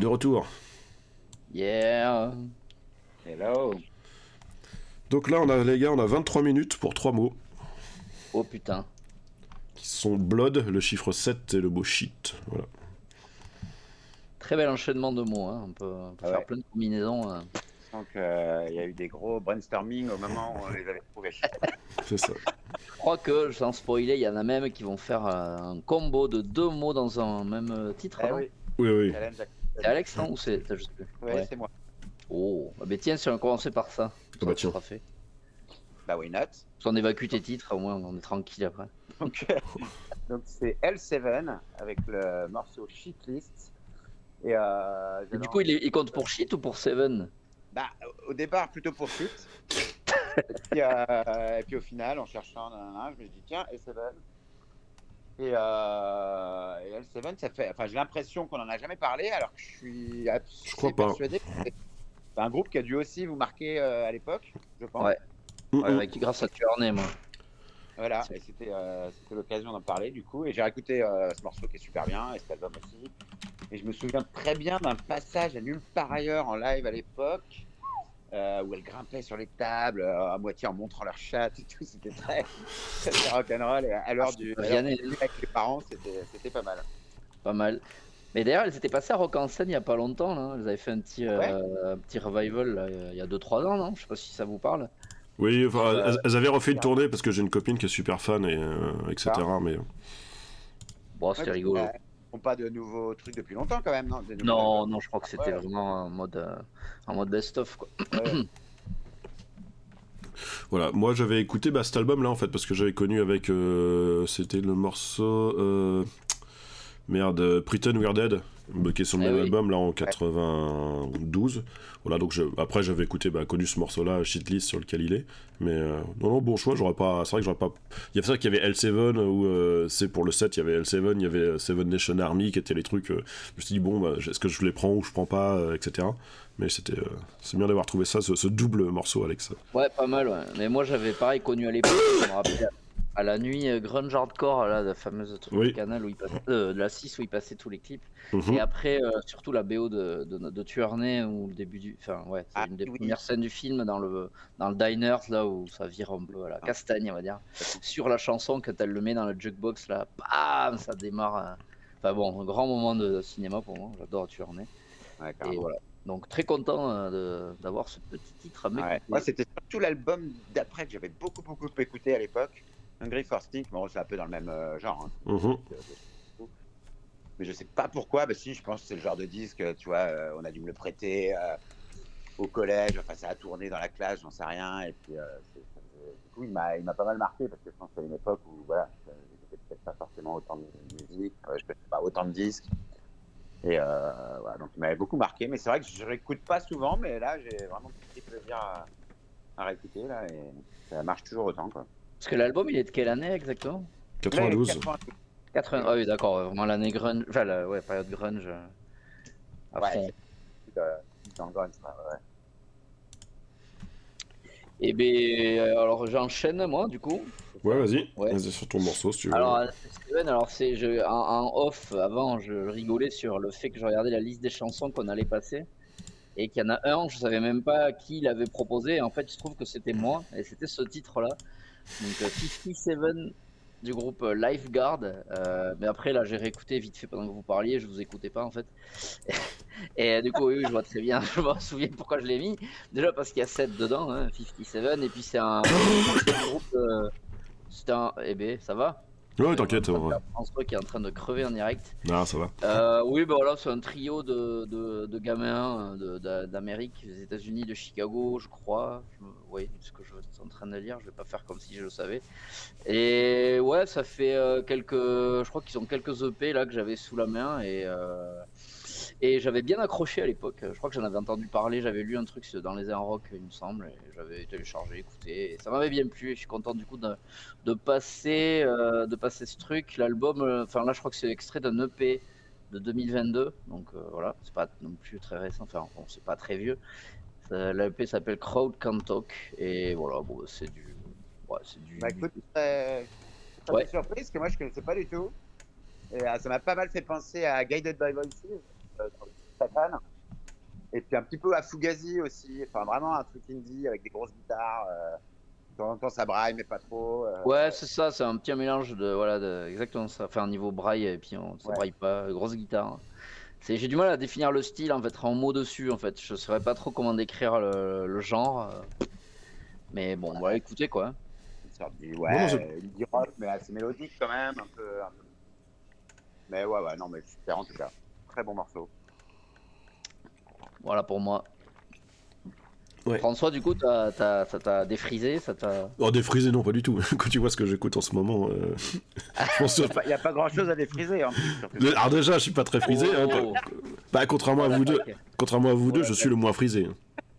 de retour. Yeah. Hello. Donc là, on a, les gars, on a 23 minutes pour trois mots. Oh putain. Qui sont Blood, le chiffre 7 et le mot shit. Voilà. Très bel enchaînement de mots. Hein. On peut, on peut Ah faire ouais. plein de combinaisons. hein. Donc, euh, il y a eu des gros brainstorming au moment où on les avait trouvés. C'est ça. Je crois que, sans spoiler, il y en a même qui vont faire euh, un combo de deux mots dans un même euh, titre. Eh oui, Oui, C'est Alex, non Ou c'est. juste- Ouais, Ouais. c'est moi. Oh, bah, mais tiens, si on commençait par ça. Ah bah tiens. sera fait. Bah, why not? Si on évacue tes titres, au moins on est tranquille après. Donc, euh, donc c'est L7 avec le morceau Shitlist. Et, euh, Et je du coup, il, est- il compte pour shit ou pour Seven? Bah, au départ, plutôt pour Shit. et, puis, euh, et puis au final, en cherchant, je me dit, tiens, L7. Et, euh, et L7, ça fait. Enfin, j'ai l'impression qu'on en a jamais parlé, alors que je suis assez crois pas. persuadé que c'est un groupe qui a dû aussi vous marquer euh, à l'époque, je pense. Ouais. Grâce à Tuernay, moi. Voilà, et c'était euh, c'était l'occasion d'en parler du coup. Et j'ai réécouté euh, ce morceau qui est super bien, et cet album aussi. Et je me souviens très bien d'un passage à nulle part ailleurs en live à l'époque, euh, où elles grimpaient sur les tables, euh, à moitié en montrant leur chatte et tout. C'était très, très rock'n'roll. Et à l'heure Ah, du c'est à l'heure Vianney. du dîner avec les parents, c'était pas mal. Pas mal. Mais d'ailleurs, elles étaient passées à Rock en scène il y a pas longtemps. Là. Elles avaient fait un petit, euh, un petit revival là, il y a 2-3 ans, non? Je sais pas si ça vous parle. Oui, enfin, Euh, elles, elles avaient refait une tournée parce que j'ai une copine qui est super fan, et, euh, etc. Mais Bon, c'était Ouais, rigolo. Euh, font pas de nouveaux trucs depuis longtemps quand même, non Non, non, je crois que c'était Ouais. vraiment en mode, euh, en mode best-of. quoi. Ouais. voilà, moi j'avais écouté bah, cet album-là en fait parce que j'avais connu avec. euh, C'était le morceau. euh, merde, euh, Pretend We're Dead, qui est sur le Eh même oui. album là en 92. Voilà, donc je- après j'avais écouté, bah, connu ce morceau-là, Shitlist sur lequel il est. Mais euh, non, non, bon choix, j'aurais pas. C'est vrai que j'aurais pas. Il y a ça qu'il y avait L7 où euh, c'est pour le 7, il y avait L7, il y avait euh, Seven Nation Army qui étaient les trucs. euh, je me suis dit, bon, bah, est-ce que je les prends ou je prends pas, euh, etc. Mais c'était. euh, c'est bien d'avoir trouvé ça, ce, ce double morceau, Alex. Ouais, pas mal, ouais. Mais moi, j'avais pareil connu à l'époque. Je me rappelle à la nuit euh, Grunge Hardcore, là, la fameuse truc Oui. du canal où il passait, euh, de la 6 où il passait tous les clips. Mhm. Et après, euh, surtout la BO de, de, de Tuernay, ou le début du. Enfin, ouais, c'est Ah, une des oui. premières scènes du film dans le, dans le diner, là où ça vire en bleu, à la Ah. castagne, on va dire. Sur la chanson, quand elle le met dans le jukebox, là, bam, ça démarre. Enfin bon, un grand moment de cinéma pour moi, j'adore Tuernay. Ouais, Et voilà. Donc très content de- d'avoir ce petit titre à Ouais. Moi, c'était surtout l'album d'après que j'avais beaucoup, beaucoup écouté à l'époque. Hungry for Stick, bon, c'est un peu dans le même euh, genre. hein. Mhm. Mais je sais pas pourquoi. Bah, si, je pense que c'est le genre de disque, tu vois, euh, on a dû me le prêter euh, au collège. Enfin, ça a tourné dans la classe, j'en sais rien. Et puis, du coup, il m'a pas mal marqué parce que je pense que c'est une époque où, voilà, j'écoutais peut-être pas forcément autant de musique, je connaissais pas autant de disques. Et euh, voilà, donc il m'avait beaucoup marqué. Mais c'est vrai que je réécoute pas souvent, mais là, j'ai vraiment pris plaisir à, à réécouter, là, et ça marche toujours autant, quoi. Parce que l'album, il est de quelle année exactement? 92. 92. 80... Ah oui, d'accord, vraiment l'année grunge, enfin la ouais, période grunge. euh, à Ouais, euh, dans le grunge, ouais. Et ben euh, alors j'enchaîne moi du coup. Ouais, vas-y. Ouais. Vas-y sur ton morceau si tu veux. Alors euh, Steven, alors c'est je en, en off avant je rigolais sur le fait que je regardais la liste des chansons qu'on allait passer et qu'il y en a un, je savais même pas qui l'avait proposé. En fait, il se trouve que c'était moi et c'était ce titre-là. Donc euh, 57 du groupe euh, Lifeguard. Euh, mais après là, j'ai réécouté vite fait pendant que vous parliez, je vous écoutais pas en fait. Et euh, du coup, oui, je vois très bien, je me souviens pourquoi je l'ai mis. Déjà parce qu'il y a 7 dedans, hein, 57, et puis c'est un, un groupe. euh, c'est un. Eh ben, ça va Ouais, t'inquiète. ouais. François qui est en train de crever en direct. Ah, ça va. Euh, oui, bah voilà, c'est un trio de, de, de gamins de- d'Amérique, des États-Unis, de Chicago, je crois. Oui, ce que je suis en train de lire, je vais pas faire comme si je le savais. Et ouais, ça fait euh, quelques. Je crois qu'ils ont quelques EP là que j'avais sous la main et. euh, Et j'avais bien accroché à l'époque. Je crois que j'en avais entendu parler. J'avais lu un truc dans les un rock, il me semble. J'avais téléchargé, écouté. Et ça m'avait bien plu. Et je suis content du coup de, de passer, euh, de passer ce truc. L'album, euh, enfin là, je crois que c'est extrait d'un EP de 2022. Donc euh, voilà, c'est pas non plus très récent. Enfin, bon, c'est pas très vieux. Ça- L'EP s'appelle Crowd Can Talk. Et voilà, bon, c'est du. Ouais, c'est du. Bah écoute, très, très Ouais. surprise que moi je connaissais pas du tout. Et euh, ça m'a pas mal fait penser à Guided by Voices, euh, Satan. Et puis un petit peu à Fugazi aussi. Enfin, vraiment un truc indie avec des grosses guitares. euh, de temps en temps, ça braille, mais pas trop. euh, Ouais, c'est ça, c'est un petit mélange de. Voilà, de, exactement ça. Enfin, un niveau braille, et puis on, ça Ouais. braille pas, grosse guitare. C'est, j'ai du mal à définir le style, en fait, en mots dessus, en fait. Je saurais pas trop comment décrire le, le genre. euh. Mais bon, voilà, écoutez quoi. Une sorte de Non, non, ouais, c'est- indie rock, mais assez mélodique quand même. Un peu, un peu. Mais ouais, ouais, non, mais super en tout cas. Très bon morceau. Voilà pour moi. Ouais. François, du coup, t'as, t'as- ça t'a défrisé, ça t'a. Oh, défrisé, non, pas du tout. Quand tu vois ce que j'écoute en ce moment, euh, je pense que- Il n'y a pas grand chose à défriser en plus. surtout. Alors déjà, je suis pas très frisé. hein, Oh. bah, contrairement à vous deux, contrairement à vous deux, Ouais, je suis le moins frisé.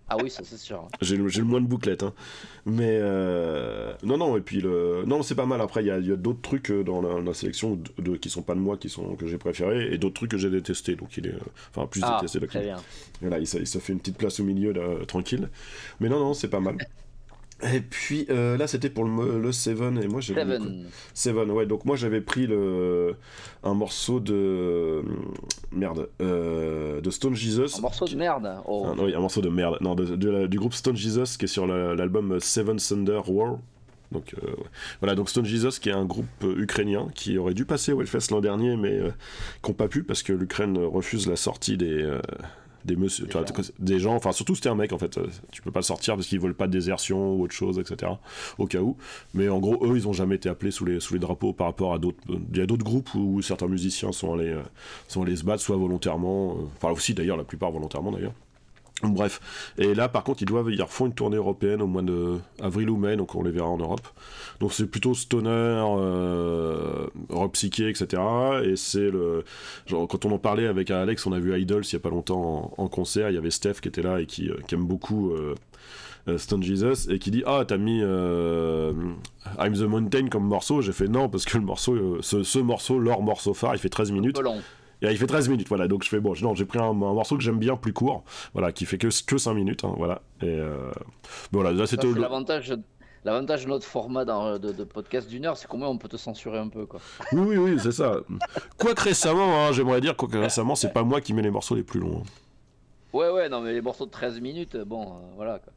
Hein. Ah oui, ça c'est sûr. J'ai le, j'ai le moins de bouclettes. hein. Mais euh, non, non, et puis le. Non, c'est pas mal. Après, il y a, d'autres trucs euh, dans la, la sélection de, de- qui sont pas de moi, qui sont, que j'ai préférés, et d'autres trucs que j'ai détestés. Donc il est. euh, Enfin, plus Ah, détesté. donc très bien. Voilà, il, il se fait une petite place au milieu, là, tranquille. Mais non, non, c'est pas mal. Et puis euh, là, c'était pour le, Seven, et moi j'ai. Seven. Seven, ouais. Donc moi j'avais pris le un morceau de merde euh, de Stone Jesus. Un morceau de merde. Oh. Ah, non, oui, un morceau de merde. Non, de, de la- du groupe Stone Jesus qui est sur la- l'album Seven Thunder War. Donc euh, voilà, donc Stone Jesus qui est un groupe ukrainien qui aurait dû passer au Hellfest l'an dernier, mais qui n'ont pas pu parce que l'Ukraine refuse la sortie des des monsieur, Des tu vois, gens. des gens. Enfin, surtout c'était un mec en fait. euh, Tu peux pas le sortir parce qu'ils veulent pas de désertion ou autre chose, etc. Au cas où. Mais en gros, eux, ils ont jamais été appelés sous les sous les drapeaux par rapport à d'autres. Il y a d'autres groupes où, certains musiciens sont allés euh, sont allés se battre, soit volontairement, euh, enfin aussi d'ailleurs la plupart volontairement d'ailleurs. Bref, et là par contre ils doivent, ils refont une tournée européenne au mois de avril ou mai, donc on les verra en Europe. Donc c'est plutôt stoner, euh, rock psyché, etc. Et c'est le, genre quand on en parlait avec Alex, on a vu Idols il y a pas longtemps en, concert, il y avait Steph qui était là et qui, euh, qui aime beaucoup euh, euh, Stone Jesus et qui dit ah t'as mis I'm the Mountain comme morceau, j'ai fait non parce que le morceau, ce, ce morceau, leur morceau phare, il fait 13 Un minutes. Il fait 13 minutes, voilà. Donc je fais, bon, non, j'ai pris un, un morceau que j'aime bien, plus court, voilà, qui fait que, que 5 minutes, hein, voilà. Et euh, voilà, là c'était. l'avantage. L'avantage de notre format dans- de, de podcast d'une heure, c'est combien on peut te censurer un peu, quoi. Oui, oui, oui, c'est ça. Quoique récemment, hein, j'aimerais dire, quoique récemment, c'est pas moi qui mets les morceaux les plus longs. hein. Ouais, ouais, non, mais les morceaux de 13 minutes, bon, euh, voilà, quoi.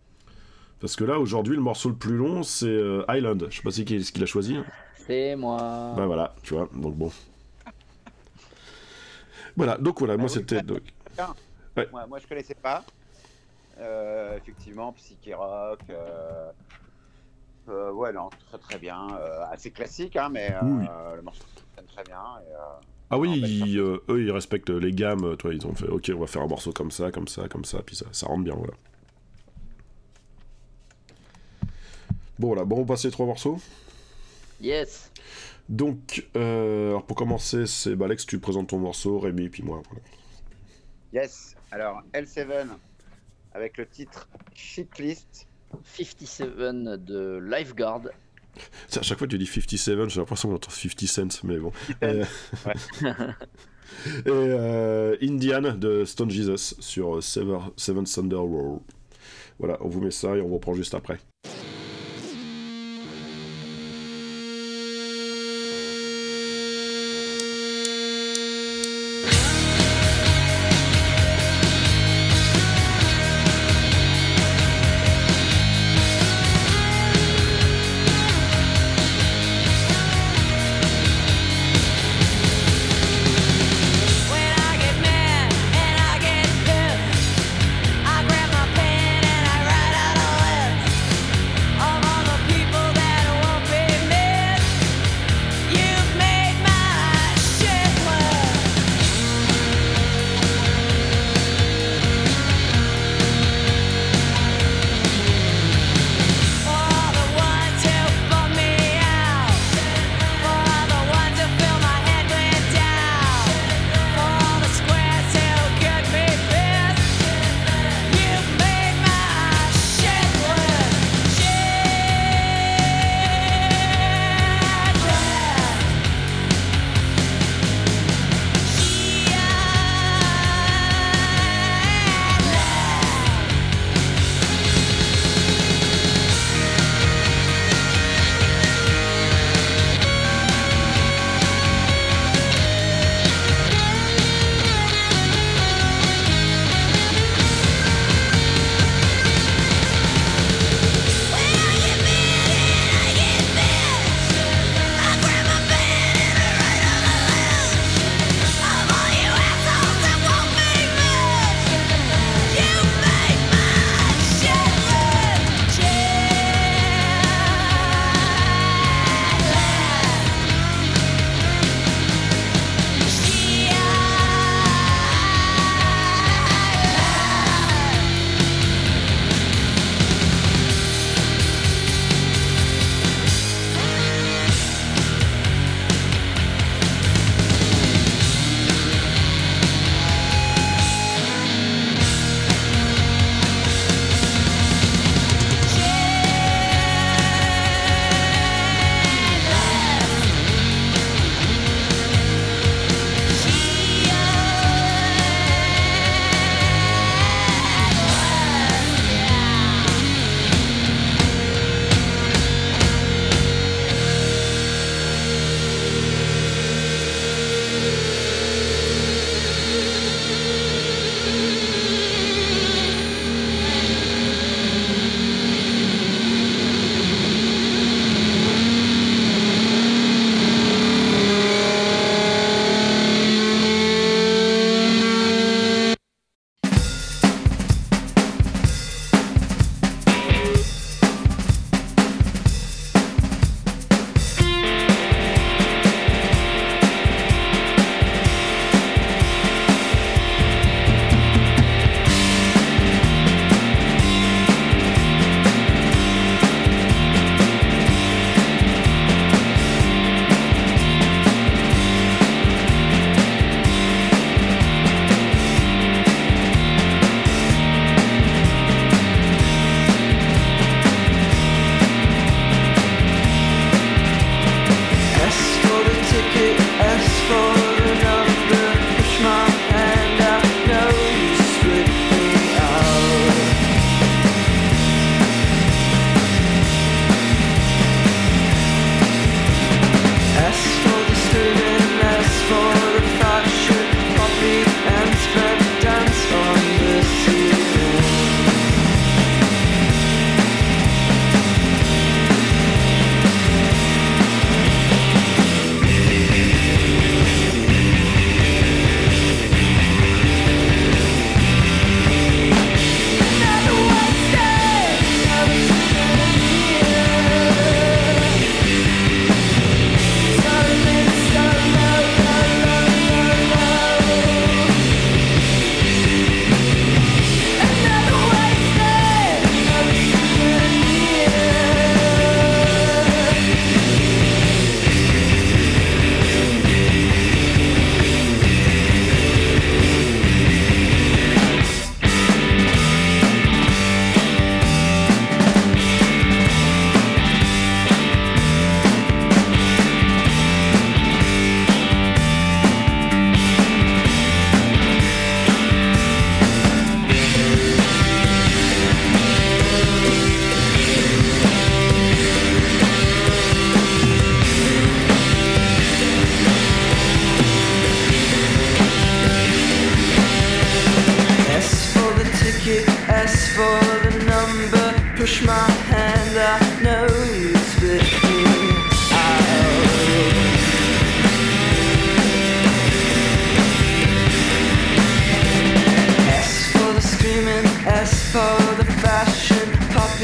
Parce que là, aujourd'hui, le morceau le plus long, c'est euh, Island. Je sais pas si qui, ce qu'il a choisi. C'est moi. Bah voilà, tu vois, donc bon. Voilà, donc voilà, moi Ah oui, c'était. donc- Moi, moi, je connaissais pas. Euh, effectivement, psyché rock. euh, euh, ouais, non, très très bien. euh, assez classique, hein, mais Oui. le morceau fonctionne très bien. Et, Ah oui, ils, eux, ils respectent les gammes. Toi, ils ont fait, ok, on va faire un morceau comme ça, comme ça, comme ça, puis ça, ça rentre bien, voilà. Bon, voilà, bon, on passe les trois morceaux. Yes. Donc, euh, alors pour commencer, c'est bah, Alex, tu présentes ton morceau, Rémi, puis moi. voilà. Yes. Alors, L7 avec le titre Shitlist. 57 de Lifeguard. À chaque fois que tu dis 57, j'ai l'impression qu'on entend 50 cents, mais bon. Euh, Et euh, Indian de Stone Jesus sur Seven, Seven Thunder Roar. Voilà, on vous met ça et on vous reprend juste après.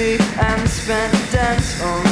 And spent dance on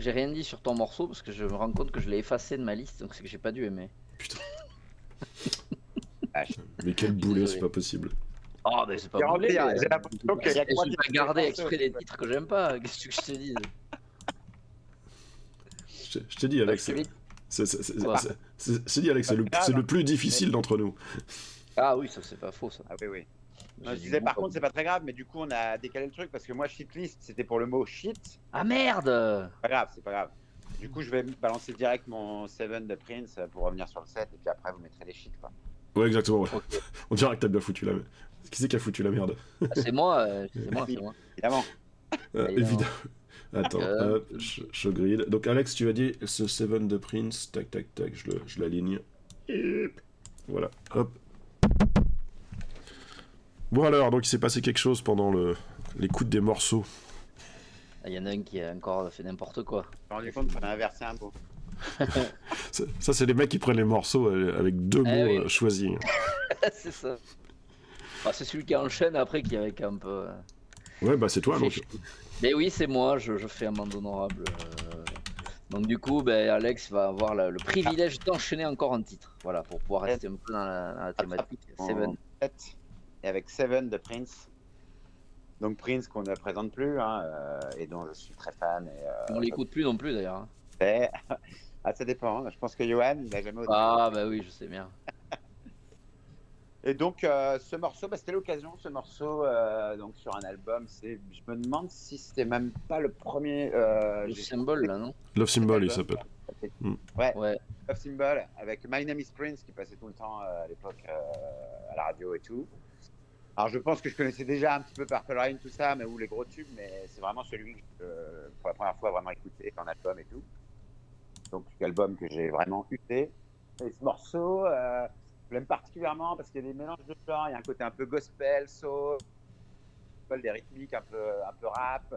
j'ai rien dit sur ton morceau parce que je me rends compte que je l'ai effacé de ma liste, donc c'est que j'ai pas dû aimer. Mais quel boulet, c'est pas possible. Oh, mais c'est pas J'ai bon. J'ai l'impression qu'il y a que le exprès des titres que j'aime pas. Qu'est-ce que je te dis Je t'ai dit, Alex. C'est- dit, Alex, c'est le, Pas c'est le plus difficile d'entre nous. Ah oui, ça c'est pas faux ça. Ah oui, oui. Non, je disais, par contre, c'est pas très grave, mais du coup, on a décalé le truc parce que moi, shitlist, c'était pour le mot shit. Ah merde Pas grave, c'est pas grave. Du coup, je vais balancer direct mon 7 de Prince pour revenir sur le 7 et puis après, vous mettrez les shit, quoi. Ouais, exactement. ouais. On dirait que t'as bien foutu la merde. Qui c'est qui a foutu la merde? Ah, C'est moi, euh, c'est moi, c'est moi. Évidemment. Euh, Évidemment. Évidemment. Attends, Euh. hop, je, je grille. Donc, Alex, tu as dit ce Seven de Prince. Tac, tac, tac, je le- je l'aligne. Hop. Voilà, hop. Bon, alors, donc il s'est passé quelque chose pendant le... l'écoute des morceaux. Ah, Il y en a un qui a encore fait n'importe quoi. Je me suis rendu compte qu'on a inversé un mot. Ça, ça, c'est les mecs qui prennent les morceaux euh, avec deux Eh mots oui. euh, choisis. c'est ça. Ah, c'est celui qui enchaîne après qui avec un peu. euh, Ouais, bah c'est toi, donc. Mais oui, c'est moi, je, je fais amende honorable. euh. Donc du coup, ben, Alex va avoir la- le privilège d'enchaîner encore un titre. Voilà, pour pouvoir rester un peu dans la, dans la thématique. Seven. 7 et avec 7 de Prince. Donc Prince qu'on ne présente plus hein, euh, et dont je suis très fan. Et, euh, On l'écoute plus non plus d'ailleurs. hein. Ah, ça dépend. Je pense que Johan, il n'a jamais. Ah bah oui, je sais bien. Et donc, euh, ce morceau, bah, c'était l'occasion, ce morceau, euh, donc sur un album. C'est, je me demande si c'était même pas le premier. Euh, Le j'ai- symbole là, non? Love Symbol, il s'appelle. Ouais. Love Symbol avec My Name is Prince qui passait tout le temps euh, à l'époque euh, à la radio et tout. Alors je pense que je connaissais déjà un petit peu Purple Rain, tout ça, mais ou les gros tubes, mais c'est vraiment celui que euh, pour la première fois vraiment écouté en album et tout. Donc album que j'ai vraiment usé. Et ce morceau, euh, je l'aime particulièrement parce qu'il y a des mélanges de genres, il y a un côté un peu gospel, soul, des rythmiques un peu, un peu rap,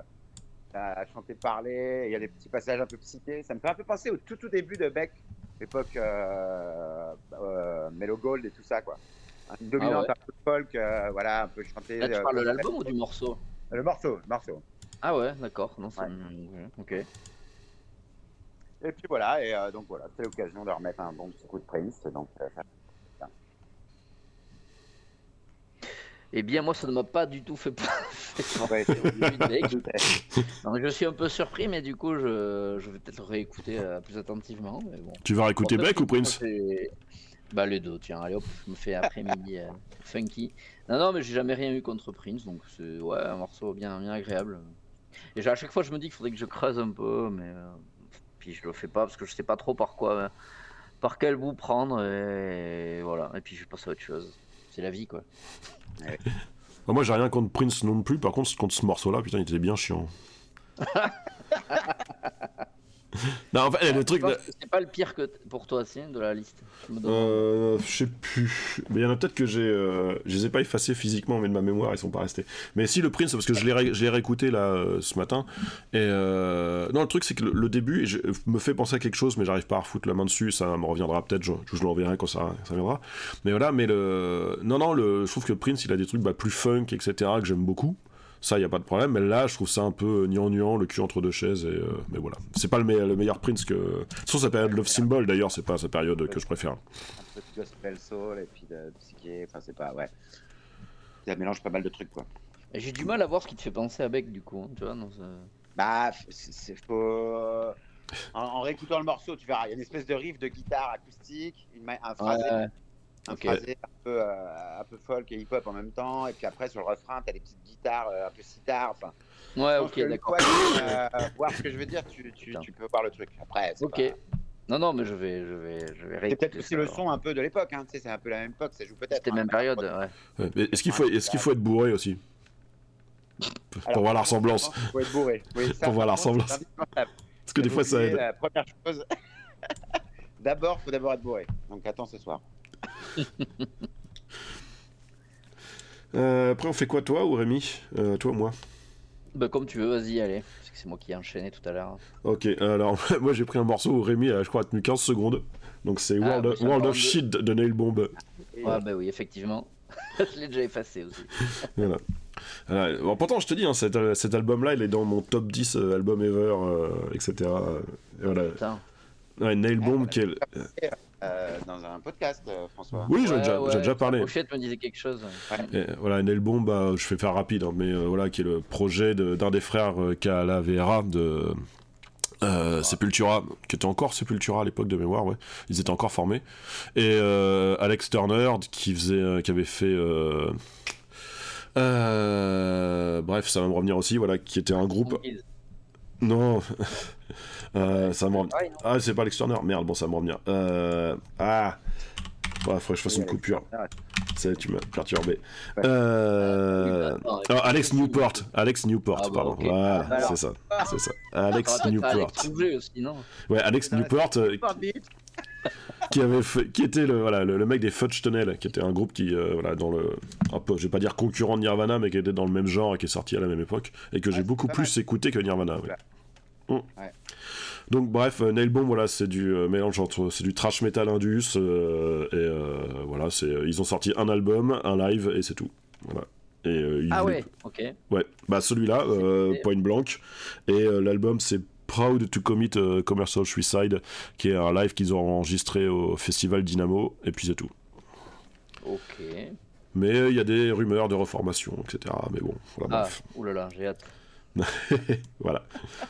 à chanter, parler, il y a des petits passages un peu psychés. Ça me fait un peu penser au tout tout début de Beck, l'époque euh, euh, Mellow Gold et tout ça, quoi. Une dominante ouais. un peu folk, euh, voilà, un peu chanté. Là, tu euh, parles de l'album ou du morceau Le morceau, le morceau. Ah ouais, d'accord. Non, ça Ouais. me- Ok. Et puis voilà, et euh, donc voilà, c'est l'occasion de remettre un bon petit coup de Prince. Donc, euh, ça- Eh bien, moi, ça ne m'a pas du tout fait peur. ouais, c'est- Donc, je suis un peu surpris, mais du coup, je, je vais peut-être réécouter euh, plus attentivement. Mais bon. Tu vas réécouter Beck ou Prince Bah, les deux, tiens, allez hop, je me fais après-midi euh, funky. Non, non, mais j'ai jamais rien eu contre Prince, donc c'est ouais, un morceau bien, bien agréable. Et à chaque fois, je me dis qu'il faudrait que je creuse un peu, mais euh, puis je le fais pas parce que je sais pas trop par quoi, euh, par quel bout prendre, et voilà. Et puis je passe à autre chose. C'est la vie, quoi. Bah, Moi, j'ai rien contre Prince non plus. Par contre, contre ce morceau-là, putain, il était bien chiant. non, en fait, le truc. Je pense que C'est pas le pire que pour toi, si, de la liste. Je. Euh, je sais plus. Mais il y en a peut-être que j'ai. euh, je les ai pas effacés physiquement, mais de ma mémoire, ils sont pas restés. Mais si, le Prince, parce que je l'ai ré- je l'ai réécouté là euh, ce matin. Et. euh, Non, le truc, c'est que le, le début je- me fait penser à quelque chose, mais j'arrive pas à refoutre la main dessus. Ça me reviendra peut-être. Je, je l'enverrai quand ça, ça viendra. Mais voilà, mais le. Non, non, le... je trouve que Prince, il a des trucs bah, plus funk, etc., que j'aime beaucoup. Ça, y a pas de problème. Mais là, je trouve ça un peu gnangnan, le cul entre deux chaises. Et, euh, Mais voilà. C'est pas le, me- le meilleur Prince que. Sur sa période Love Symbol, d'ailleurs, c'est pas sa période que je préfère. un peu de gospel soul et puis de psyché, enfin c'est pas, ouais. Ça mélange pas mal de trucs, quoi. Et J'ai du mal à voir ce qui te fait penser à Beck, du coup. hein, Tu vois, Bah, c'est faut. En, en réécoutant le morceau, tu verras, il y a une espèce de riff de guitare acoustique, une, un phrasé, Ouais, un, phrasé un, peu, euh, un peu folk et hip-hop en même temps, et puis après sur le refrain, t'as des petites guitares euh, un peu sitar, enfin. Ouais, ok, d'accord. euh, voir ce que je veux dire, tu, tu, peux voir le truc. Après, c'est Ok. pas- Non, non, mais je vais, je vais, je vais C'est réécouter peut-être aussi le son un peu de l'époque, hein, tu sais, c'est un peu la même époque, ça joue peut-être. C'était hein. même période, ouais. Est-ce qu'il faut, est qu'il faut être bourré aussi Pour voir la ressemblance? Faut être bourré. Oui, ça, Pour voir la ressemblance. Parce que des fois ça aide. La première chose, d'abord, faut d'abord être bourré. Donc attends ce soir. Euh, après, on fait quoi, toi ou Rémi Euh, Toi ou moi Bah, comme tu veux, vas-y, allez. Parce que c'est moi qui ai enchaîné tout à l'heure. Ok, alors moi j'ai pris un morceau où Rémi a, je crois, tenu 15 secondes. Donc c'est Ah, World, bah, of. Shit de Nail Bomb. Et, Ouais, bah oui, effectivement. je l'ai déjà effacé aussi. Voilà. Voilà. Bon, pourtant, je te dis, hein, cet, euh, cet album-là, il est dans mon top 10 euh, album ever, euh, etc. euh, et voilà. Putain. Ouais, Nail Bomb, Ah, qui est le- Euh, dans un podcast, euh, François. Oui, j'en ai Ouais, déjà, ouais, j'ai déjà parlé. pochette me disait quelque chose. Et voilà, Nail Bomb, bah, je vais faire rapide, hein, mais euh, voilà, qui est le projet de- d'un des frères euh, qui a la VRA de euh, Sepultura, qui était encore Sepultura à l'époque de mémoire, ouais. Ils étaient encore formés. Et euh, Alex Turner, qui faisait, qui avait fait. euh, euh, bref, ça va me revenir aussi, voilà, qui était un groupe. Non, Euh, ça me. Pareil, non Ah, c'est pas Alex Turner, merde, bon, ça me revenir. Euh... Ah, ouais, faudrait que je fasse une coupure. C'est, tu m'as perturbé. Euh... Bah, ah, Alex Newport, Alex Newport, Ah bah, pardon. Voilà, Alors. c'est ça, c'est ça. Ah, Alex Newport. Ouais, Alex Newport, euh, qui avait fait, qui était le, voilà, le, le mec des Fudge Tunnel, qui était un groupe qui, euh, voilà, dans le, un peu, je vais pas dire concurrent de Nirvana, mais qui était dans le même genre et qui est sorti à la même époque, et que j'ai beaucoup plus écouté que Nirvana. ouais. Mm. Ouais. Donc bref, euh, Nail Bomb, voilà, c'est du euh, mélange entre, c'est du trash metal indus, euh, et euh, voilà, c'est, ils ont sorti un album, un live, et c'est tout. Voilà. Et, euh, ils Ah voulaient- ouais, ok. Ouais, bah celui-là, euh, Point Blank, et euh, l'album c'est Proud to Commit euh, Commercial Suicide, qui est un live qu'ils ont enregistré au festival Dynamo, et puis c'est tout. Ok. Mais euh, il y a des rumeurs de reformation, etc. Mais bon, voilà, Ah, bref. oulala, j'ai hâte. voilà.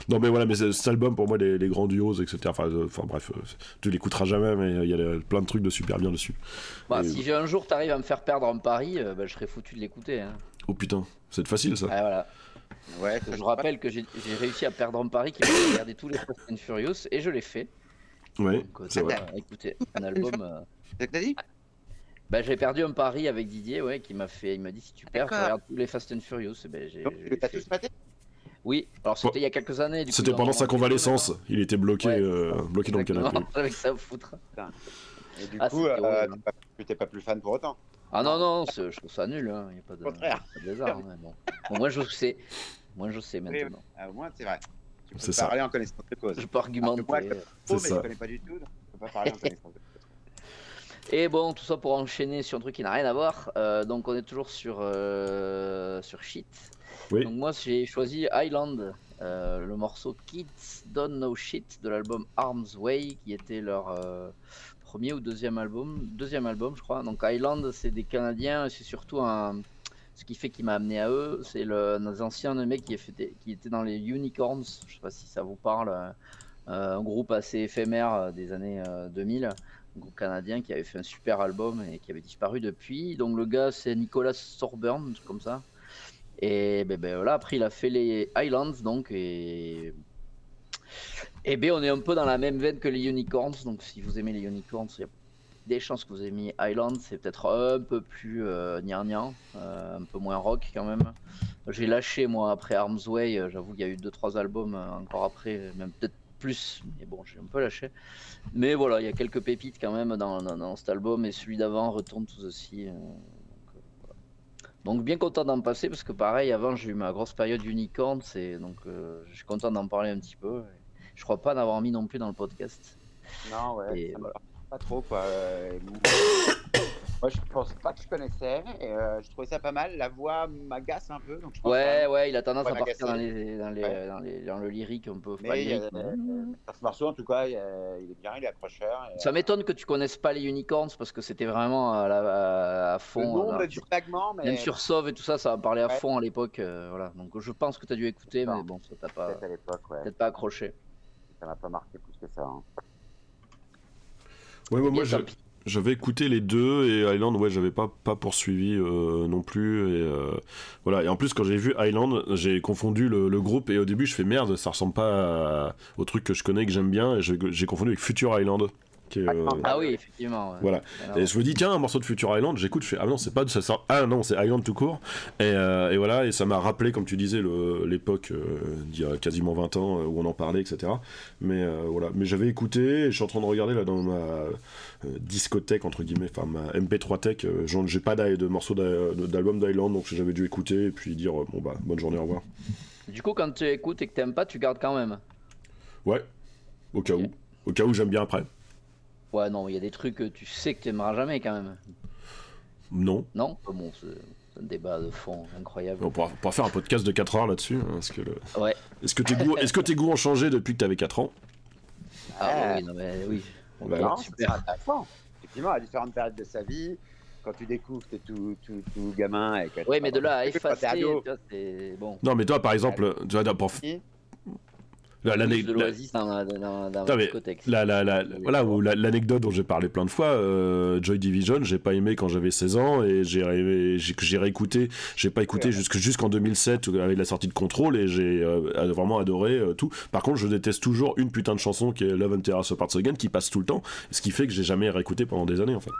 Non mais voilà, mais cet album pour moi, les, les grandioses, etc. Enfin, euh, enfin bref, euh, tu l'écouteras jamais, mais euh, il y a plein de trucs de super bien dessus. Bah, Et- si j'ai un jour t'arrives à me faire perdre en Paris, euh, bah, je serais foutu de l'écouter. Hein. Oh putain, c'est facile ça. Ah, voilà. Ouais, Je rappelle que j'ai réussi à perdre en Paris, qui m'a regardé tous les Fast and Furious, et je l'ai fait. Ouais, Donc, euh, c'est ça vrai. écoutez, un album. C'est que t'as dit? Bah, j'ai perdu un pari avec Didier, ouais, qui m'a fait, il m'a dit si tu perds, tu regardes tous les Fast and Furious. Et ben, j'ai, t'as fait. tous maté? Oui, alors c'était il y a quelques années. du coup, C'était pendant sa convalescence, il était bloqué, Ouais, euh, bloqué dans le canapé. Avec ça à foutre. Et du Ah, coup, euh, t'es pas- tu t'es pas plus fan pour autant. Ah non, non, je trouve ça nul, hein. il n'y a pas de, Au contraire. pas de lézard. mais bon. Bon, moi je sais, moi je sais maintenant. Ah, au moins, c'est vrai. Tu peux C'est ça. parler en connaissance de cause. Je peux argumenter. moi, je- C'est Oh, mais ça. je connais pas du tout, donc je peux pas parler en connaissance de cause. Et bon, tout ça pour enchaîner sur un truc qui n'a rien à voir. Euh, donc on est toujours sur, euh, sur Shit. Donc moi j'ai choisi Island, euh, le morceau Kids Don't Know Shit de l'album Arms Way, qui était leur euh, premier ou deuxième album. Deuxième album je crois. Donc Island c'est des Canadiens, c'est surtout. Ce qui fait qui m'a amené à eux, c'est le, nos anciens mecs qui, fait- qui étaient dans les Unicorns, je sais pas si ça vous parle, euh, un groupe assez éphémère des années euh, 2000 un groupe canadien qui avait fait un super album et qui avait disparu depuis. Donc le gars c'est Nicolas Sorburn, comme ça. Et ben, ben, voilà, après il a fait les Highlands donc et et ben on est un peu dans la même veine que les Unicorns. Donc si vous aimez les Unicorns, il y a des chances que vous aimiez Highlands. C'est peut-être un peu plus euh, euh, un peu moins rock quand même. J'ai lâché moi après Arms Way. J'avoue qu'il y a eu deux trois albums euh, encore après, même peut-être plus. Mais bon, j'ai un peu lâché. Mais voilà, il y a quelques pépites quand même dans, dans- cet album et celui d'avant retourne tout aussi. euh, donc, euh. Donc bien content d'en passer parce que pareil, avant j'ai eu ma grosse période unicorn, c'est donc euh, je suis content d'en parler un petit peu. Je crois pas en avoir mis non plus dans le podcast. Non, ouais, Et voilà. pas trop quoi. Euh, Moi, je pense pas que je connaissais. Et, euh, je trouvais ça pas mal. La voix m'agace un peu, donc je pense Ouais, que- ouais, il a tendance à partir dans, les, dans, les, Ouais. dans, les- dans le lyrique un peu. Mais pas il a- ce morceau, en tout cas, il, a- il est bien, il est accrocheur. et, Ça euh, m'étonne que tu connaisses pas les unicorns parce que c'était vraiment à, la- à- à Le fond. nom dans- me dit vaguement, mais Même sur Sauve et tout ça, ça a parlé à Ouais. fond à l'époque. euh, voilà. Donc je pense que tu as dû écouter, mais bon, ça t'a pas, ouais. peut-être pas accroché. Ça m'a pas marqué plus que ça. hein. Ouais, moi tant pis. J'avais écouté les deux et Island, ouais, j'avais pas, pas poursuivi euh, non plus. Et, euh, voilà. en plus, quand j'ai vu Island, j'ai confondu le, groupe et au début, je fais merde, ça ressemble pas au truc que je connais, que j'aime bien. Et j'ai confondu avec Future Island. Euh, Ah oui, effectivement. ouais. Voilà. Alors, Et je me dis, tiens, un morceau de Future Island, j'écoute, je fais, ah non, c'est pas de ça sort- Ah non, c'est Island tout court. Et, euh, et voilà, et ça m'a rappelé, comme tu disais, l'époque euh, d'il y a quasiment 20 ans euh, où on en parlait, etc. Mais euh, voilà, mais j'avais écouté, et je suis en train de regarder là dans ma euh, discothèque, entre guillemets, enfin ma MP3 Tech, euh, j'ai pas de morceaux d'a- d'album d'Island, donc j'avais dû écouter et puis dire, euh, bon bah, bonne journée, au revoir. Du coup, quand tu écoutes et que t'aimes pas, tu gardes quand même. Ouais, au cas où. Au cas où j'aime bien après. Ouais, non, il y a des trucs que tu sais que tu aimeras jamais quand même. Non. Non? Bon, c'est- un débat de fond incroyable. On pourra, on pourra faire un podcast de 4 heures là-dessus. hein, Est-ce que, le- Ouais. est-ce que tes goûts, est-ce que tes goûts ont changé depuis que tu avais 4 ans? Ah Ah. oui, non mais oui. Non, c'est super. intéressant. Effectivement, à différentes périodes de sa vie, quand tu découvres, t'es tout, tout, tout gamin. Et que Oui, mais de là à Quand t'es effacer, ado, tu vois, c'est bon. Non, mais toi, par exemple, tu vois, pour, la, de l'Oasis la- la- la- voilà, l'anecdote dont j'ai parlé plein de fois, euh, Joy Division, j'ai pas aimé quand j'avais 16 ans et j'ai ré- j'ai j'ai réécouté, j'ai pas écouté Ouais. jusque- jusqu'en 2007 avec la sortie de Control et j'ai euh, vraiment adoré euh, tout. Par contre, je déteste toujours une putain de chanson qui est Love and Terror Parts Again qui passe tout le temps, ce qui fait que j'ai jamais réécouté pendant des années en fait.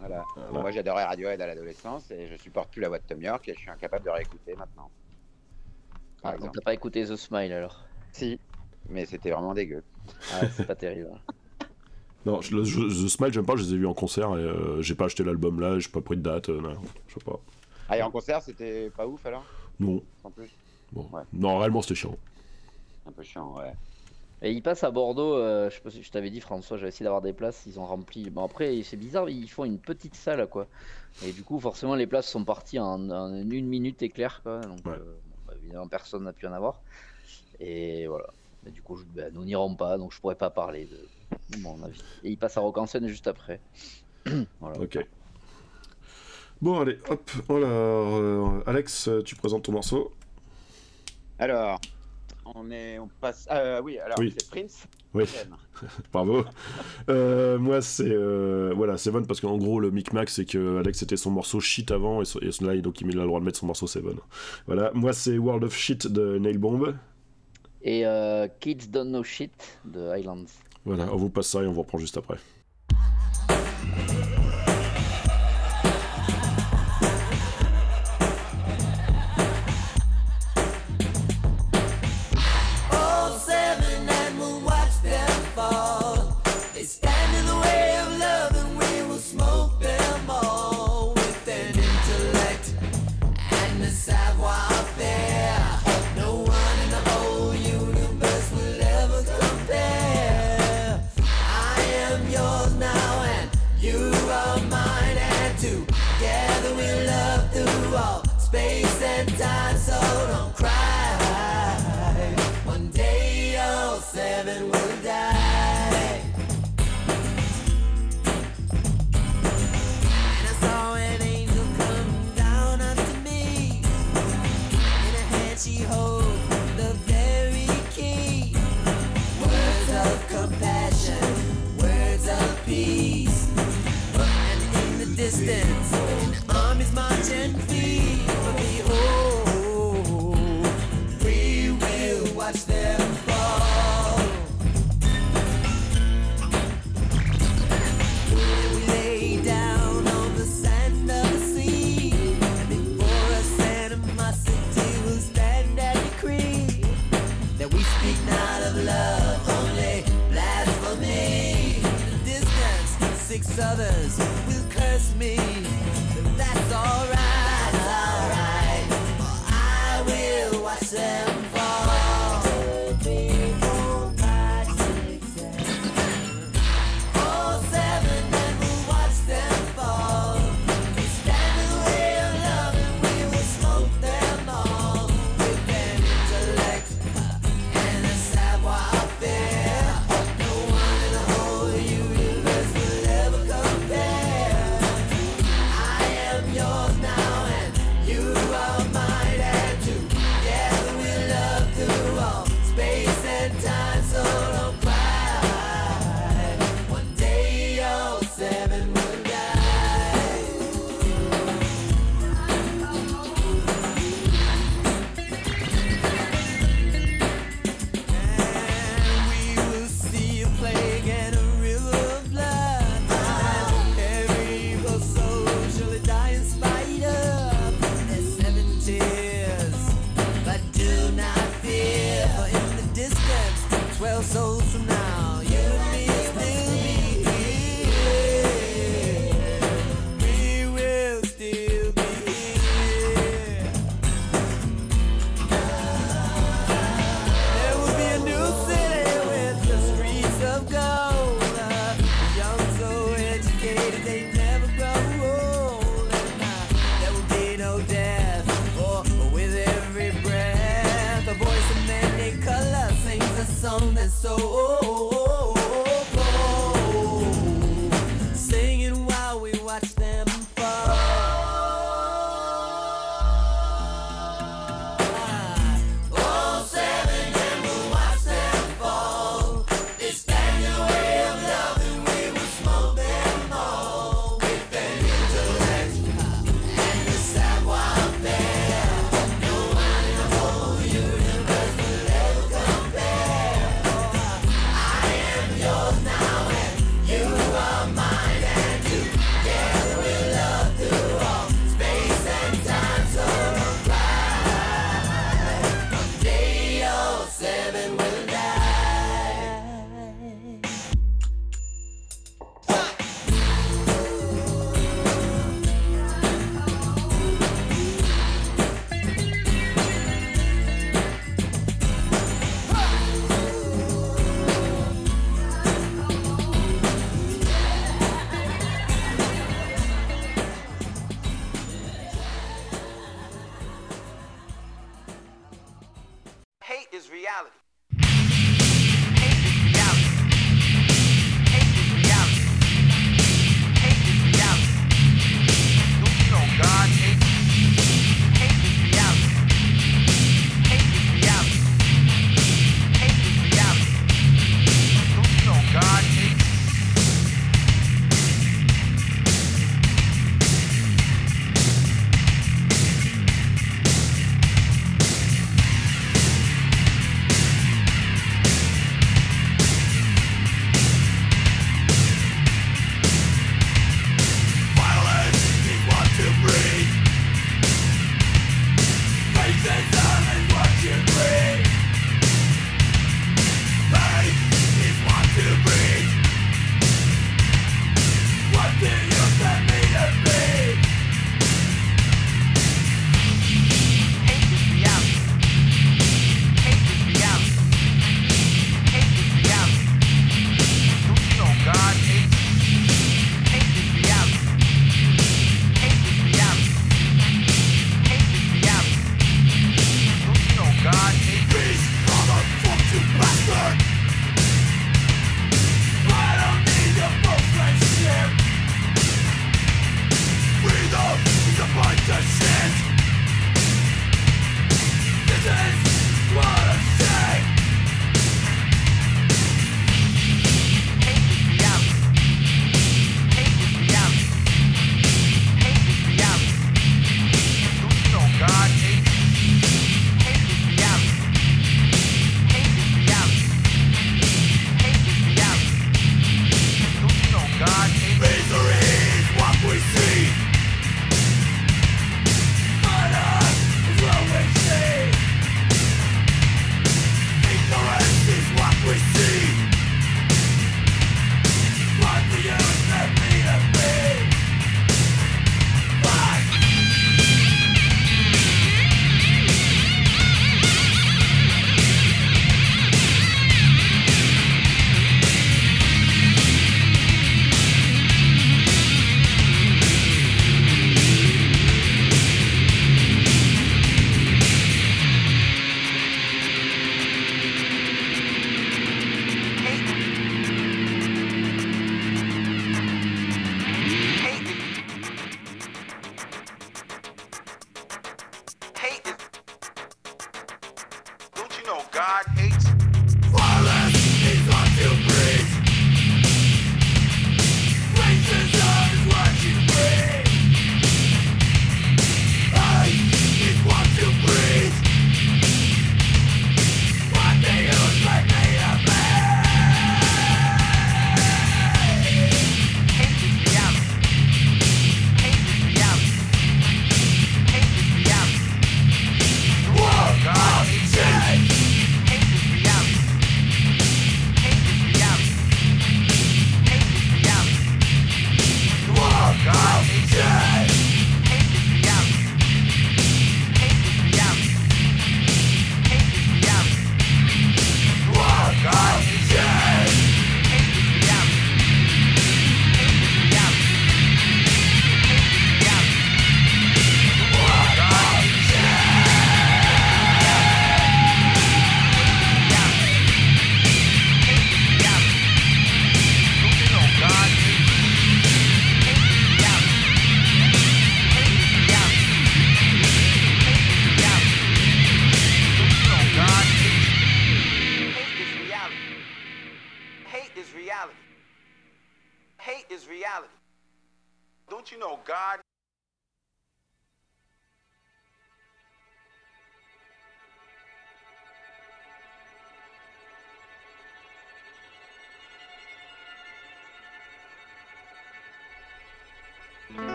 Voilà. Voilà. Moi, j'adorais Radiohead à l'adolescence et je supporte plus la voix de Tom York et je suis incapable de réécouter maintenant. Ah, donc t'as pas écouté The Smile alors? Si, mais c'était vraiment dégueu. Ah, c'est pas terrible. hein. Non, je- le- je- The Smile, j'aime pas, je les ai vus en concert et euh, j'ai pas acheté l'album là, j'ai pas pris de date, euh, non, je sais pas. Ah, et en concert, c'était pas ouf alors? Non, En plus? Bon. Ouais. non, réellement c'était chiant. Un peu chiant, ouais. Et il passe à Bordeaux, euh, je sais pas si je t'avais dit François, j'avais essayé d'avoir des places, ils ont rempli. Bon après c'est bizarre, ils font une petite salle quoi. Et du coup forcément les places sont parties en, en une minute éclair quoi. Donc Ouais. euh, bon, bah, évidemment personne n'a pu en avoir. Et voilà. Mais du coup je- bah, nous n'irons pas, donc je pourrais pas parler de, de mon avis. Et il passe à Rock en scène juste après. voilà. Ok. Bon, allez, hop, alors, euh, Alex, tu présentes ton morceau. Alors, on est, on passe. Ah oui, alors Oui. c'est Prince. Oui. Bravo. Euh, moi, c'est euh, voilà, Seven parce qu'en gros, le micmac, c'est que Alex c'était son morceau shit avant et, so- et là, donc il a le droit de mettre son morceau Seven. Voilà. Moi, c'est World of Shit de Nail Bomb. Et euh, Kids Don't Know Shit de Highlands. Voilà. On vous passe ça et on vous reprend juste après.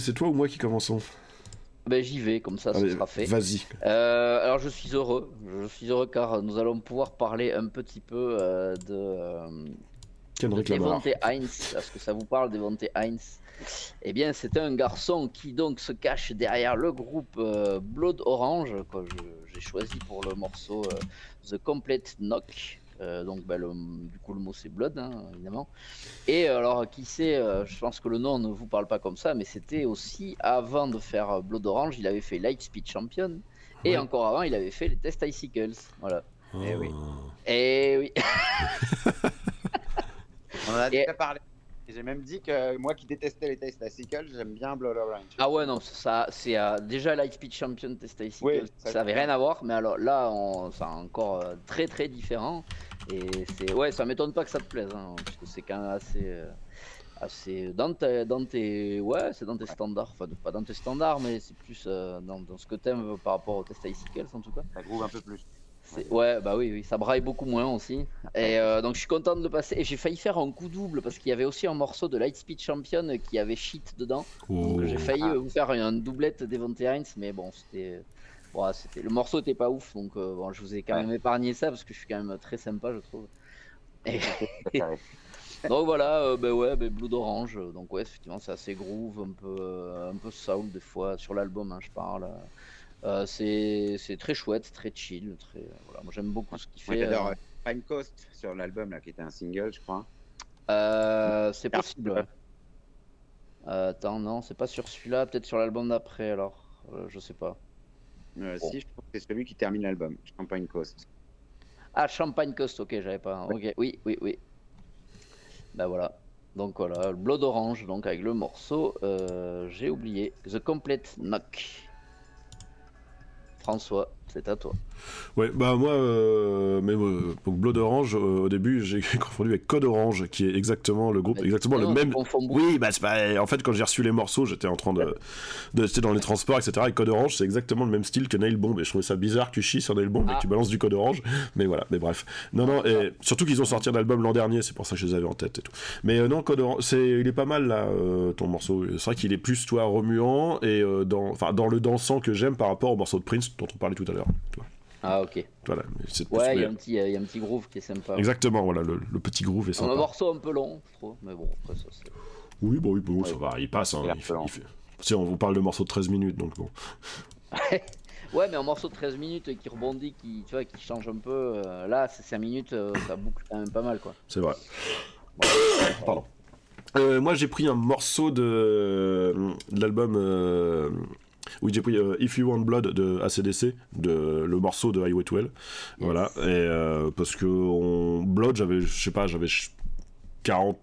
C'est toi ou moi qui commençons Ben j'y vais, comme ça, ce Allez, sera fait. Vas-y. Euh, alors je suis heureux, je suis heureux car nous allons pouvoir parler un petit peu euh, de, euh, Kendrick Lamar. Devontae Heinz. Est-ce que ça vous parle, Devontae Heinz Eh bien, c'est un garçon qui donc se cache derrière le groupe Blood Orange, que j'ai choisi pour le morceau The Complete Knock. Euh, donc, le- du coup, le mot c'est Blood, hein, évidemment. Et euh, alors, qui sait, euh, je pense que le nom ne vous parle pas comme ça, mais c'était aussi avant de faire Blood Orange, il avait fait Lightspeed Champion. Et Ouais. encore avant, il avait fait les Test Icicles. Voilà. Eh oui. Ah. Et oui. On en a Et- déjà parlé. J'ai même dit que moi qui détestais les Taste Icicles, j'aime bien Blood Orange. Ah ouais, non, ça, c'est euh, déjà Lightspeed Champion Test Icicles, Oui, ça, ça- avait rien à voir, mais alors là, on- c'est encore euh, très très différent. Et c'est ouais, ça m'étonne pas que ça te plaise, hein, parce que c'est quand même assez. euh, assez dans, tes, dans tes ouais c'est dans tes standards enfin pas dans tes standards mais c'est plus dans, dans ce que t'aimes par rapport au test Icicles en tout cas Ça groove un peu plus. Ouais, bah oui, oui, ça braille beaucoup moins aussi. Et euh, donc je suis content de le passer. Et j'ai failli faire un coup double parce qu'il y avait aussi un morceau de Lightspeed Champion qui avait shit dedans. Donc Oh. j'ai failli Ah. euh, vous faire un doublette d'Evante Heinz, mais bon, c'était. bon, c'était... Le morceau était pas ouf, donc euh, bon, je vous ai quand Ouais. même épargné ça parce que je suis quand même très sympa, je trouve. Et- donc voilà, euh, bah ouais, bah, Blood Orange. Donc ouais, effectivement, c'est assez groove, un peu, un peu soul des fois sur l'album, hein, je parle. Euh, c'est, très chouette, très chill, très. Voilà, moi j'aime beaucoup ce qu'il fait. j'adore euh, euh, Prime Coast sur l'album là qui était un single, je crois. C'est possible. attends, non, c'est pas sur celui-là, peut-être sur l'album d'après alors. Je sais pas. Bon. Si, je trouve que c'est celui qui termine l'album, Champagne Coast. Ah, Champagne Coast, ok, j'avais pas. Ok, oui, oui, oui. Bah voilà. Donc voilà, le Blood Orange, donc avec le morceau, euh, j'ai oublié, The Complete Knock. François, c'est à toi. Ouais, bah moi, euh, mais euh, donc Blood Orange, euh, au début, j'ai confondu avec Code Orange, qui est exactement le groupe, exactement le non, même. Oui, bah c'est pas. En fait, quand j'ai reçu les morceaux, j'étais en train de, de j'étais dans les transports, etc. Et Code Orange, c'est exactement le même style que Nail Bomb. Et je trouvais ça bizarre que tu chies sur Nail Bomb et Ah. que tu balances du Code Orange. Mais voilà, mais bref. Non, non, et surtout qu'ils ont sorti un album l'an dernier, c'est pour ça que je les avais en tête et tout. Mais euh, non, Code Orange, c'est, il est pas mal là, euh, ton morceau. C'est vrai qu'il est plus, toi, remuant et dans, dans le dansant que j'aime par rapport au morceau de Prince dont on parlait tout à l'heure. Ah, ok. Voilà, Ouais, il y, mais- a un petit- il y a un petit groove qui est sympa. Exactement, voilà, le, le petit groove est Un sympa. morceau un peu long, je trouve, mais bon, après ça c'est. Oui, bon, oui, bon, ça va, il passe. Hein, Il fait, il sais, on vous parle de morceaux de 13 minutes, donc bon. Ouais, mais un morceau de 13 minutes qui rebondit, qui, tu vois, qui change un peu. euh, là, c'est 5 minutes, euh, ça boucle quand même pas mal, quoi. C'est vrai. Pardon. Euh, moi, j'ai pris un morceau de, de l'album. Euh, Oui, j'ai pris euh, If You Want Blood de ACDC, de, le morceau de Highway to Hell. Voilà. Et euh, parce que on, Blood, j'avais, je sais pas, j'avais ch- 40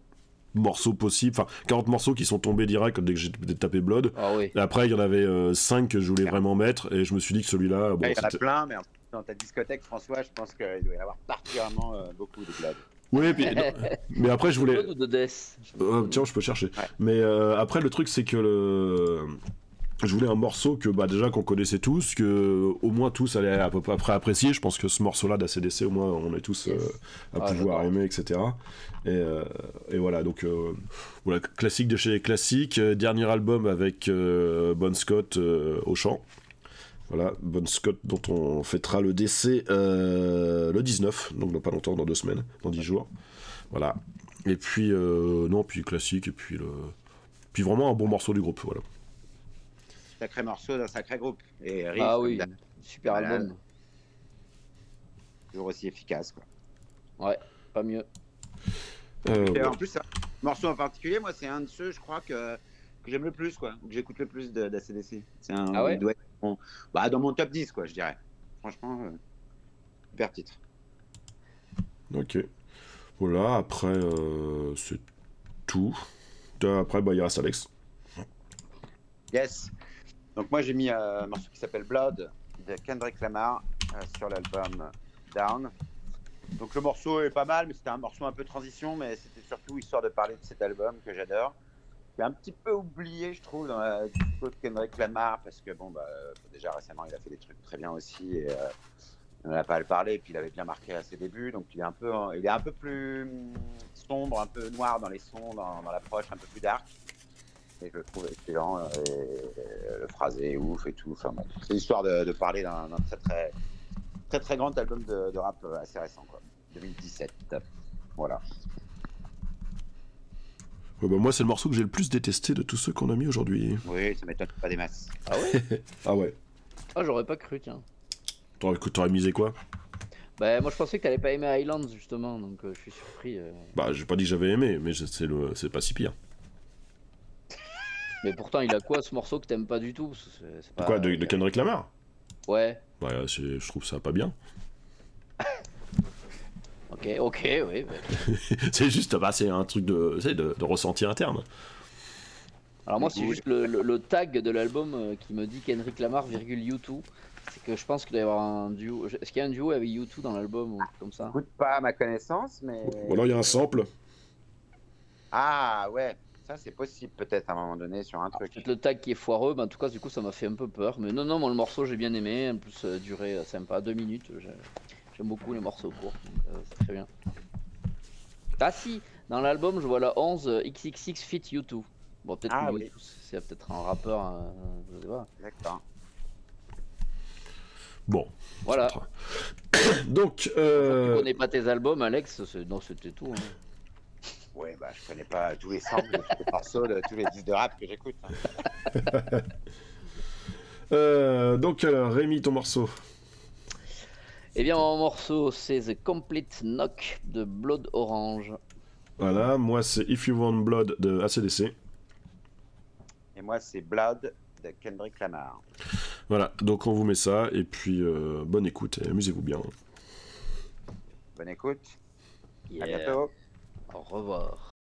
morceaux possibles, enfin 40 morceaux qui sont tombés direct dès que j'ai tapé Blood. Ah oui. Et après, il y en avait 5 que je voulais vraiment mettre, et je me suis dit que celui-là, bon, il y en a plein, mais dans ta discothèque, François, je pense qu'il doit y avoir particulièrement euh, beaucoup de Blood. Oui, puis- mais après, je voulais. Blood ou de Death? Euh, tiens, je peux chercher. Ouais. Mais euh, après, le truc, c'est que le... je voulais un morceau que bah, déjà qu'on connaissait tous, que au moins tous allaient à peu près apprécier. Je pense que ce morceau-là d'ACDC, au moins, on est tous euh, à Ah, pouvoir aimer, etc. Et, euh, et voilà, donc euh, voilà, classique de chez les classiques. Dernier album avec Bon Scott au chant. Voilà, Bon Scott dont on fêtera le décès le 19, donc dans pas longtemps, dans deux semaines, dans dix jours. Voilà. Et puis, non, puis classique, et puis le. Puis vraiment un bon morceau du groupe, voilà. Sacré morceau d'un sacré groupe. Et riff, Ah oui, super Voilà. album. toujours aussi efficace. Quoi. Ouais, pas mieux. Euh, Et ouais. en plus, un morceau en particulier, moi, c'est un de ceux, je crois, que, que j'aime le plus, quoi, que j'écoute le plus de- d'ACDC. C'est un. Ah ouais être bah, dans mon top 10, quoi, je dirais. Franchement, euh, super titre. Ok. Voilà, après, euh, c'est tout. Après, bah, il reste Alex. Yes. Donc moi j'ai mis euh, un morceau qui s'appelle Blood de Kendrick Lamar euh, sur l'album Down. Donc le morceau est pas mal, mais c'était un morceau un peu transition, mais c'était surtout histoire de parler de cet album que j'adore. Qui est un petit peu oublié, je trouve, dans la de Kendrick Lamar, parce que bon, bah, déjà récemment il a fait des trucs très bien aussi, et euh, on n'a pas à le parler, et puis il avait bien marqué à ses débuts, donc il est un peu, il est un peu plus hum, sombre, un peu noir dans les sons, dans l'approche, un peu plus dark. Et je le trouve excellent. Et euh, le phrasé est ouf et tout. Enfin, bon, c'est l'histoire de, de parler d'un très très très très grand album de, de rap euh, assez récent, quoi. 2017. Voilà. Ouais, bah, moi, c'est le morceau que j'ai le plus détesté de tous ceux qu'on a mis aujourd'hui. Oui, ça m'étonne pas des masses. Ah ouais? Ah ouais. Ah, j'aurais pas cru, tiens. T'aurais misé quoi? Bah, moi je pensais que t'allais pas aimer Highlands justement, donc euh, je suis surpris. euh. Bah, j'ai pas dit que j'avais aimé, mais je- c'est le... c'est pas si pire. Mais pourtant, il a quoi ce morceau que t'aimes pas du tout? Pas- Quoi, de, de Kendrick Lamar? Ouais, Bah, c'est- je trouve ça pas bien. ok, ok, oui. bah. c'est juste, bah, c'est un truc de, de, de ressenti interne. Alors moi, c'est juste le, le- le tag de l'album euh, qui me dit Kendrick Lamar, virgule U2. C'est que je pense qu'il doit y avoir un duo. Est-ce qu'il y a un duo avec U2 dans l'album ou comme ça? Écoute pas à ma connaissance, mais. Ou alors il y a un sample. Ah ouais, ça c'est possible peut-être à un moment donné sur un truc. Peut-être le tag qui est foireux, mais en tout cas, du coup, ça m'a fait un peu peur. Mais non, non, moi, le morceau, j'ai bien aimé. En plus, euh, durée euh, sympa, deux minutes. j'ai- J'aime beaucoup les morceaux courts, donc euh, c'est très bien. Ah si, dans l'album, je vois la 11 euh, XXX Fit U2. Bon, peut-être Ah que oui. U2, c'est peut-être un rappeur, euh, je sais pas. D'accord. Bon. Voilà. Donc, Tu euh, connais pas tes albums, Alex c'est- Non, c'était tout. hein. Bah je connais pas tous les samples, de tous les morceaux, de tous les disques de rap que j'écoute. hein. euh, donc alors, Rémi, ton morceau. Eh bien, mon morceau, c'est The Complete Knock de Blood Orange. Voilà, moi c'est If You Want Blood de ACDC. Et moi c'est Blood de Kendrick Lamar. Voilà, donc on vous met ça, et puis euh, bonne écoute, et amusez-vous bien. Bonne écoute. À bientôt. Au revoir.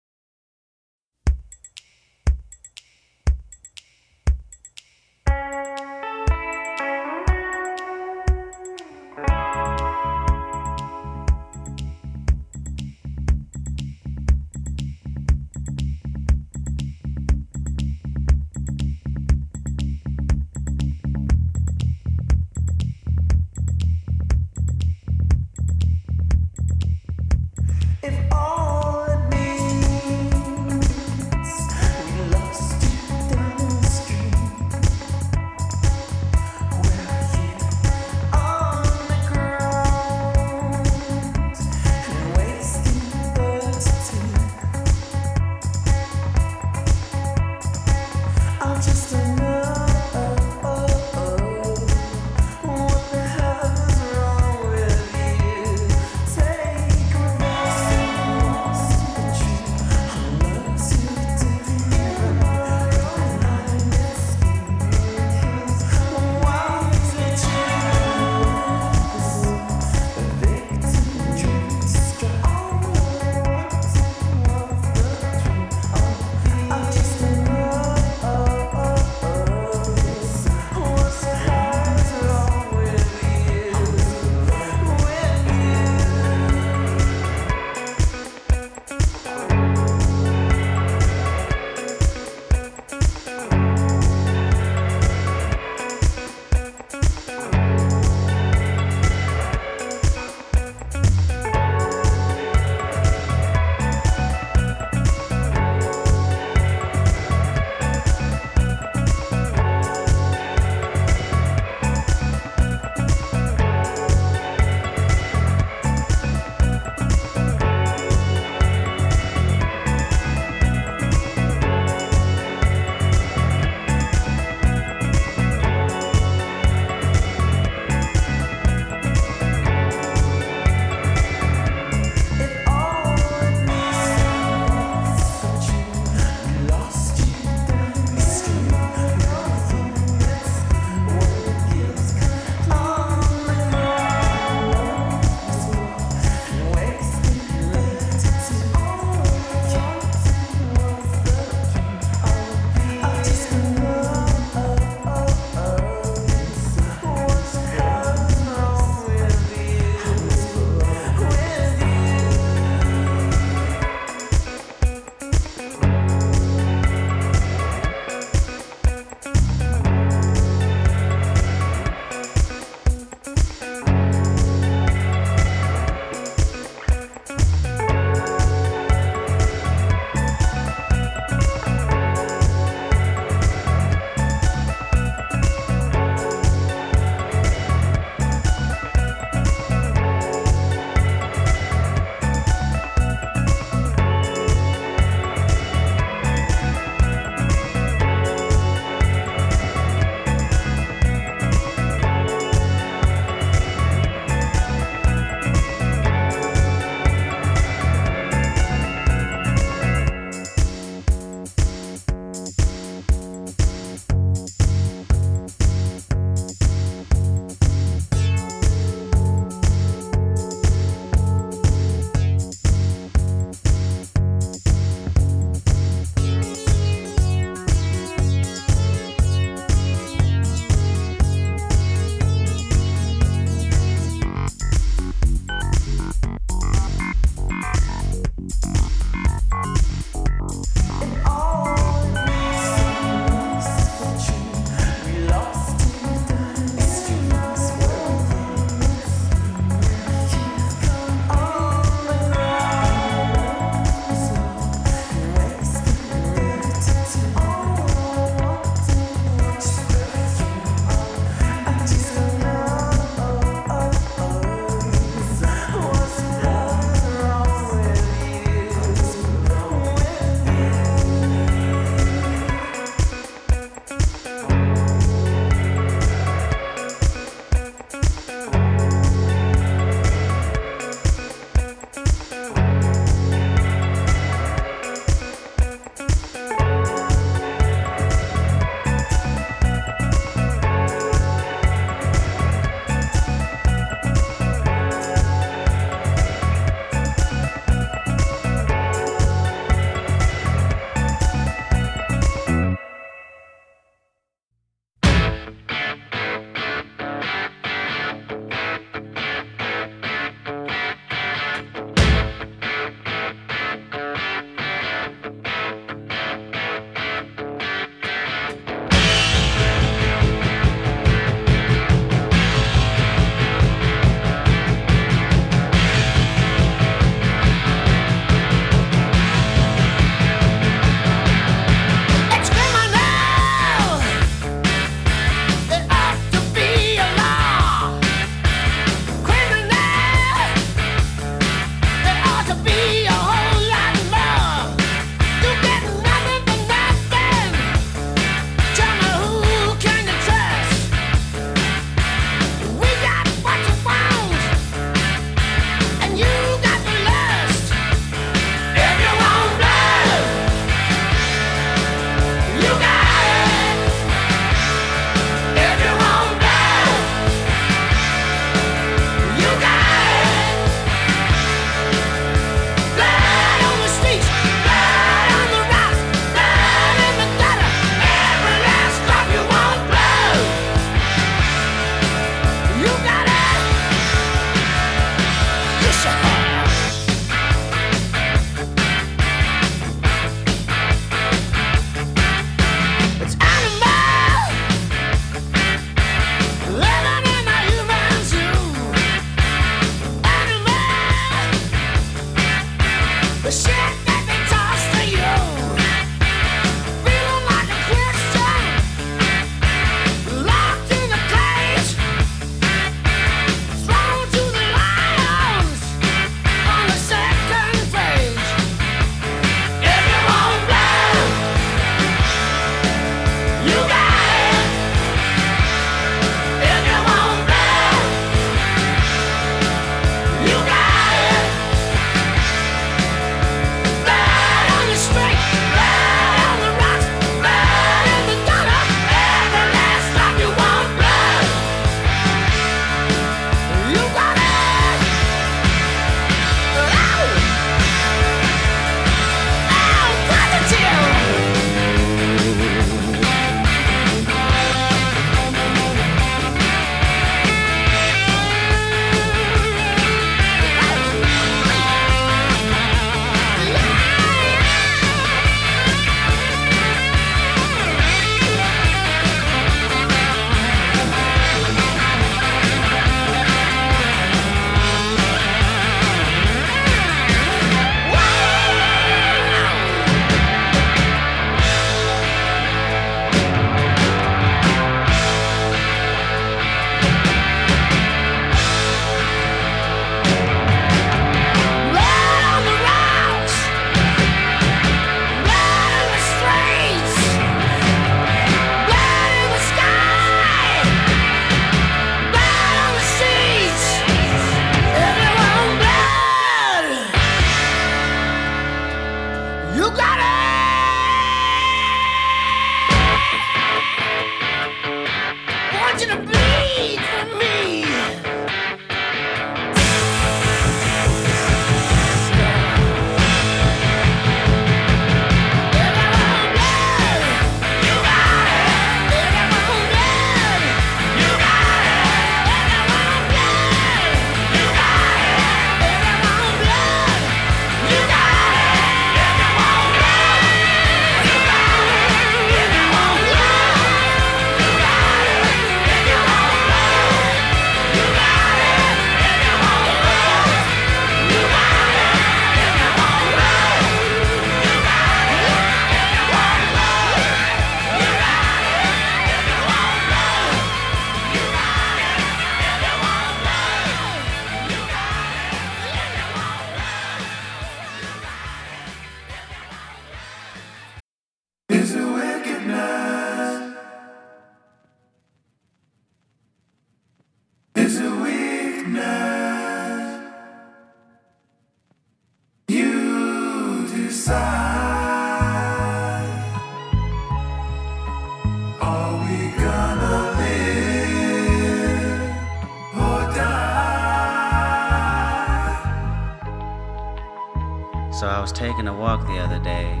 Taking a walk the other day,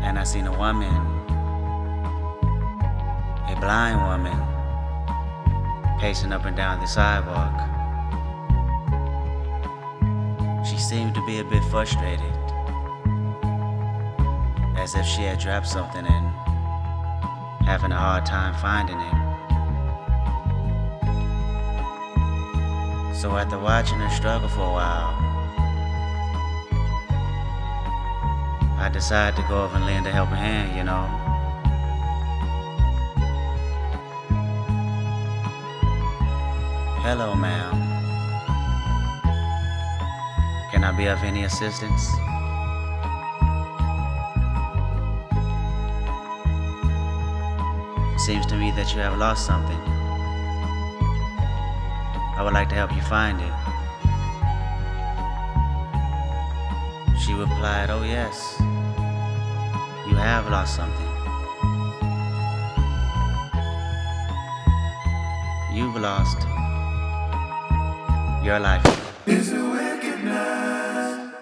and I seen a woman, a blind woman, pacing up and down the sidewalk. She seemed to be a bit frustrated, as if she had dropped something and having a hard time finding it. So after watching her struggle for a while, I decided to go over and lend a helping hand, you know. Hello, ma'am. Can I be of any assistance? Seems to me that you have lost something. I would like to help you find it. She replied, Oh, yes, have lost something. You've lost your life. Is a witness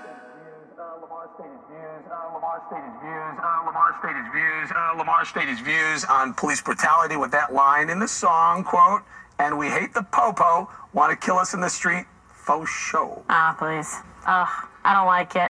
Lamar stated views, uh, Lamar stated views, uh, Lamar stated views on police brutality with that line in the song, quote, and we hate the popo, want to kill us in the street, faux show. Ah, please. Ugh, I don't like it.